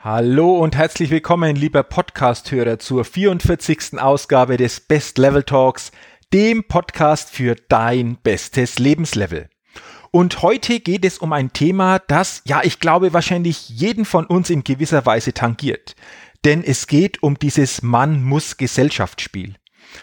Hallo und herzlich willkommen, lieber Podcast-Hörer, zur 44. Ausgabe des Best Level Talks, dem Podcast für dein bestes Lebenslevel. Und heute geht es um ein Thema, das, ja, ich glaube, wahrscheinlich jeden von uns in gewisser Weise tangiert. Denn es geht um dieses Mann-muss-Gesellschaftsspiel.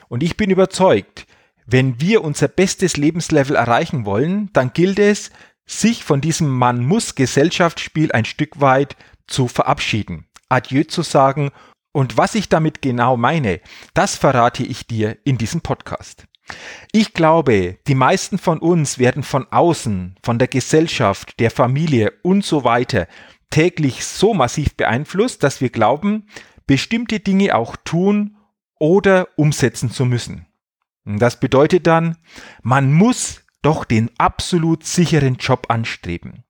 Und ich bin überzeugt, wenn wir unser bestes Lebenslevel erreichen wollen, dann gilt es, sich von diesem Mann-muss-Gesellschaftsspiel ein Stück weit zu verabschieden, Adieu zu sagen und was ich damit genau meine, das verrate ich dir in diesem Podcast. Ich glaube, die meisten von uns werden von außen, von der Gesellschaft, der Familie und so weiter täglich so massiv beeinflusst, dass wir glauben, bestimmte Dinge auch tun oder umsetzen zu müssen. Das bedeutet dann, man muss doch den absolut sicheren Job anstreben.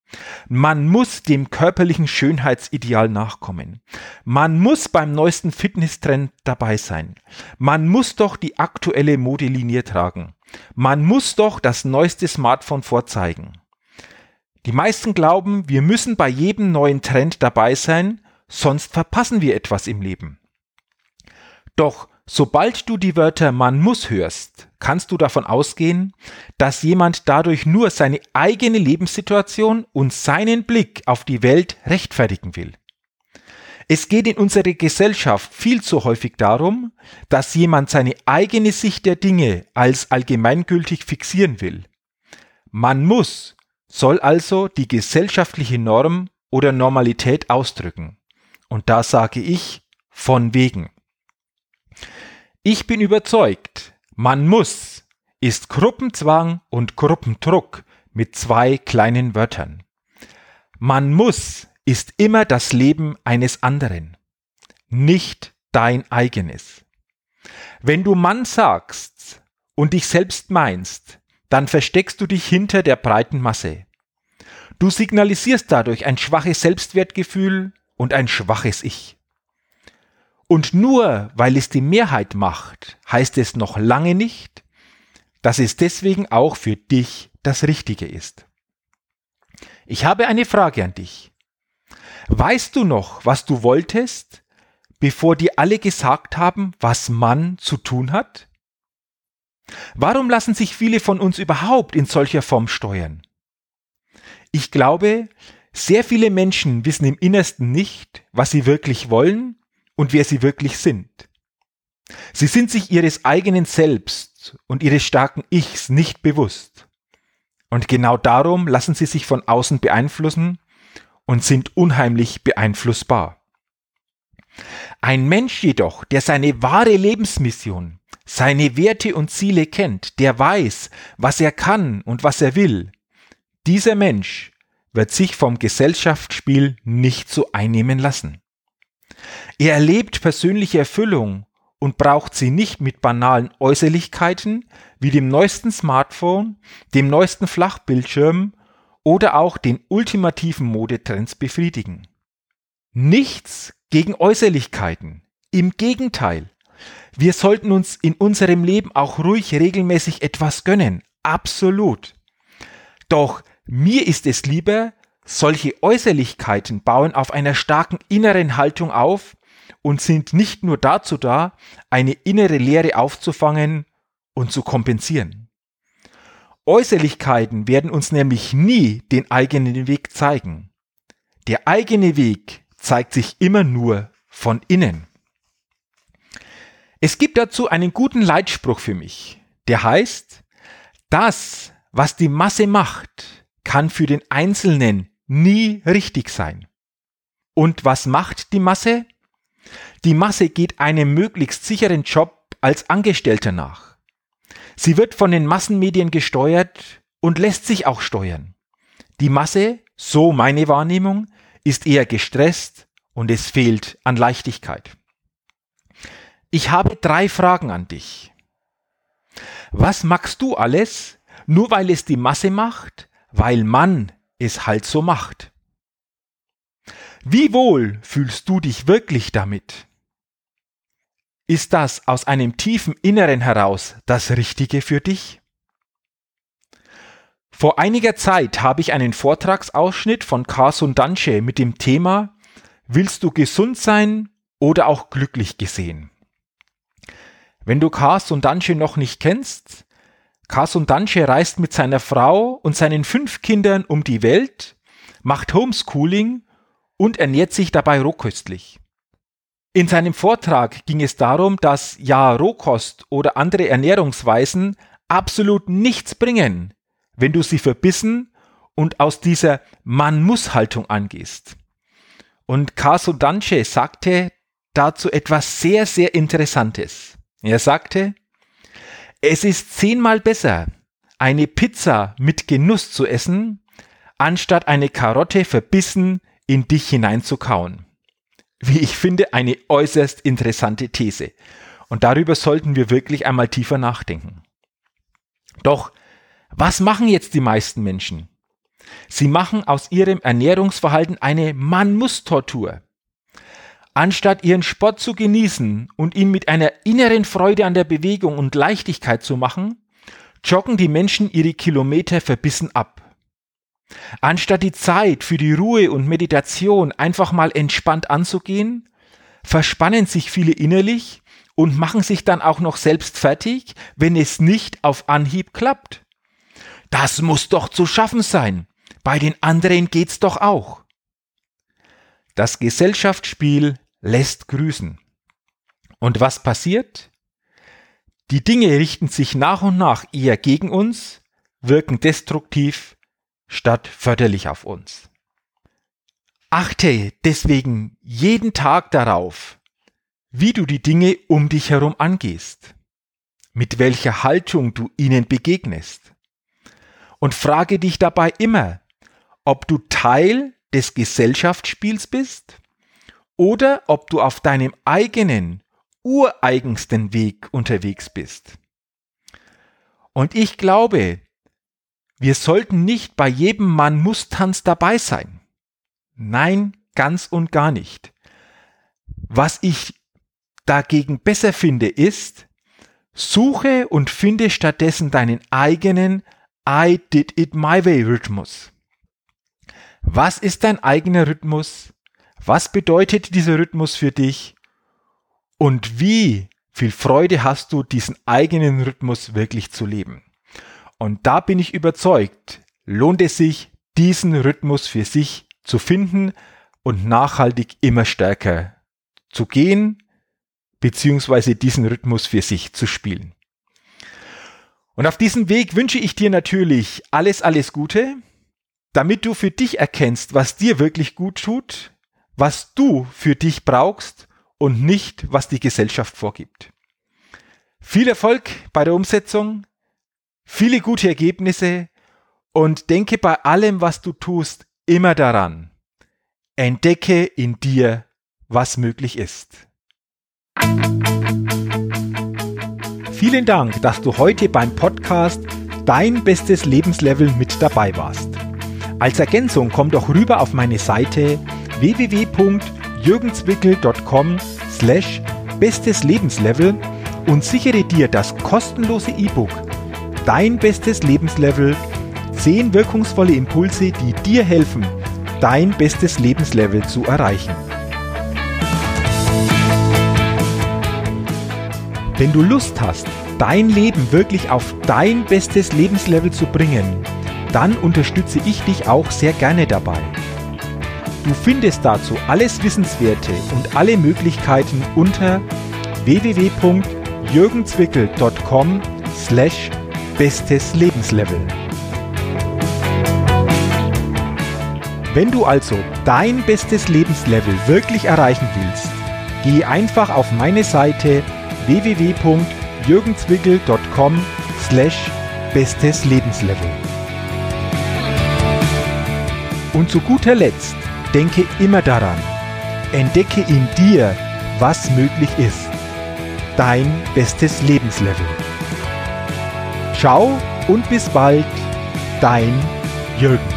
Man muss dem körperlichen Schönheitsideal nachkommen. Man muss beim neuesten Fitnesstrend dabei sein. Man muss doch die aktuelle Modelinie tragen. Man muss doch das neueste Smartphone vorzeigen. Die meisten glauben, wir müssen bei jedem neuen Trend dabei sein, sonst verpassen wir etwas im Leben. Doch Sobald du die Wörter man muss hörst, kannst du davon ausgehen, dass jemand dadurch nur seine eigene Lebenssituation und seinen Blick auf die Welt rechtfertigen will. Es geht in unserer Gesellschaft viel zu häufig darum, dass jemand seine eigene Sicht der Dinge als allgemeingültig fixieren will. Man muss soll also die gesellschaftliche Norm oder Normalität ausdrücken. Und da sage ich von wegen. Ich bin überzeugt, man muss ist Gruppenzwang und Gruppendruck mit zwei kleinen Wörtern. Man muss ist immer das Leben eines anderen, nicht dein eigenes. Wenn du Mann sagst und dich selbst meinst, dann versteckst du dich hinter der breiten Masse. Du signalisierst dadurch ein schwaches Selbstwertgefühl und ein schwaches Ich. Und nur weil es die Mehrheit macht, heißt es noch lange nicht, dass es deswegen auch für dich das Richtige ist. Ich habe eine Frage an dich. Weißt du noch, was du wolltest, bevor dir alle gesagt haben, was man zu tun hat? Warum lassen sich viele von uns überhaupt in solcher Form steuern? Ich glaube, sehr viele Menschen wissen im Innersten nicht, was sie wirklich wollen und wer sie wirklich sind. Sie sind sich ihres eigenen Selbst und ihres starken Ichs nicht bewusst. Und genau darum lassen sie sich von außen beeinflussen und sind unheimlich beeinflussbar. Ein Mensch jedoch, der seine wahre Lebensmission, seine Werte und Ziele kennt, der weiß, was er kann und was er will, dieser Mensch wird sich vom Gesellschaftsspiel nicht so einnehmen lassen. Er erlebt persönliche Erfüllung und braucht sie nicht mit banalen Äußerlichkeiten wie dem neuesten Smartphone, dem neuesten Flachbildschirm oder auch den ultimativen Modetrends befriedigen. Nichts gegen Äußerlichkeiten. Im Gegenteil. Wir sollten uns in unserem Leben auch ruhig regelmäßig etwas gönnen. Absolut. Doch mir ist es lieber, solche Äußerlichkeiten bauen auf einer starken inneren Haltung auf und sind nicht nur dazu da, eine innere Leere aufzufangen und zu kompensieren. Äußerlichkeiten werden uns nämlich nie den eigenen Weg zeigen. Der eigene Weg zeigt sich immer nur von innen. Es gibt dazu einen guten Leitspruch für mich, der heißt, das, was die Masse macht, kann für den Einzelnen nie richtig sein. Und was macht die Masse? Die Masse geht einem möglichst sicheren Job als Angestellter nach. Sie wird von den Massenmedien gesteuert und lässt sich auch steuern. Die Masse, so meine Wahrnehmung, ist eher gestresst und es fehlt an Leichtigkeit. Ich habe drei Fragen an dich. Was magst du alles, nur weil es die Masse macht, weil man es halt so macht? Wie wohl fühlst du dich wirklich damit? Ist das aus einem tiefen Inneren heraus das Richtige für dich? Vor einiger Zeit habe ich einen Vortragsausschnitt von Carson Danche mit dem Thema Willst du gesund sein oder auch glücklich gesehen? Wenn du Carson Danche noch nicht kennst, Carson Danche reist mit seiner Frau und seinen fünf Kindern um die Welt, macht Homeschooling und ernährt sich dabei rohköstlich. In seinem Vortrag ging es darum, dass ja Rohkost oder andere Ernährungsweisen absolut nichts bringen, wenn du sie verbissen und aus dieser Man-muss-Haltung angehst. Und Caso Danche sagte dazu etwas sehr, sehr Interessantes. Er sagte, es ist zehnmal besser, eine Pizza mit Genuss zu essen, anstatt eine Karotte verbissen in dich hineinzukauen wie ich finde, eine äußerst interessante These. Und darüber sollten wir wirklich einmal tiefer nachdenken. Doch, was machen jetzt die meisten Menschen? Sie machen aus ihrem Ernährungsverhalten eine Man-muss-Tortur. Anstatt ihren Sport zu genießen und ihn mit einer inneren Freude an der Bewegung und Leichtigkeit zu machen, joggen die Menschen ihre Kilometer verbissen ab. Anstatt die Zeit für die Ruhe und Meditation einfach mal entspannt anzugehen, verspannen sich viele innerlich und machen sich dann auch noch selbst fertig, wenn es nicht auf Anhieb klappt. Das muss doch zu schaffen sein. Bei den anderen geht's doch auch. Das Gesellschaftsspiel lässt grüßen. Und was passiert? Die Dinge richten sich nach und nach eher gegen uns, wirken destruktiv statt förderlich auf uns. Achte deswegen jeden Tag darauf, wie du die Dinge um dich herum angehst, mit welcher Haltung du ihnen begegnest. Und frage dich dabei immer, ob du Teil des Gesellschaftsspiels bist oder ob du auf deinem eigenen, ureigensten Weg unterwegs bist. Und ich glaube, wir sollten nicht bei jedem Mann muss Tanz dabei sein. Nein, ganz und gar nicht. Was ich dagegen besser finde, ist, suche und finde stattdessen deinen eigenen I did it my way Rhythmus. Was ist dein eigener Rhythmus? Was bedeutet dieser Rhythmus für dich? Und wie viel Freude hast du, diesen eigenen Rhythmus wirklich zu leben? Und da bin ich überzeugt, lohnt es sich, diesen Rhythmus für sich zu finden und nachhaltig immer stärker zu gehen, beziehungsweise diesen Rhythmus für sich zu spielen. Und auf diesem Weg wünsche ich dir natürlich alles, alles Gute, damit du für dich erkennst, was dir wirklich gut tut, was du für dich brauchst und nicht, was die Gesellschaft vorgibt. Viel Erfolg bei der Umsetzung viele gute Ergebnisse und denke bei allem, was du tust, immer daran. Entdecke in dir, was möglich ist. Vielen Dank, dass du heute beim Podcast Dein bestes Lebenslevel mit dabei warst. Als Ergänzung komm doch rüber auf meine Seite www.jürgenswickel.com slash bestes Lebenslevel und sichere dir das kostenlose E-Book dein bestes Lebenslevel, 10 wirkungsvolle Impulse, die dir helfen, dein bestes Lebenslevel zu erreichen. Wenn du Lust hast, dein Leben wirklich auf dein bestes Lebenslevel zu bringen, dann unterstütze ich dich auch sehr gerne dabei. Du findest dazu alles Wissenswerte und alle Möglichkeiten unter www.jürgenzwickel.com slash bestes Lebenslevel. Wenn du also dein bestes Lebenslevel wirklich erreichen willst, geh einfach auf meine Seite www.jürgenzwickel.com slash bestes Lebenslevel. Und zu guter Letzt, denke immer daran, entdecke in dir, was möglich ist. Dein bestes Lebenslevel. Ciao und bis bald, dein Jürgen.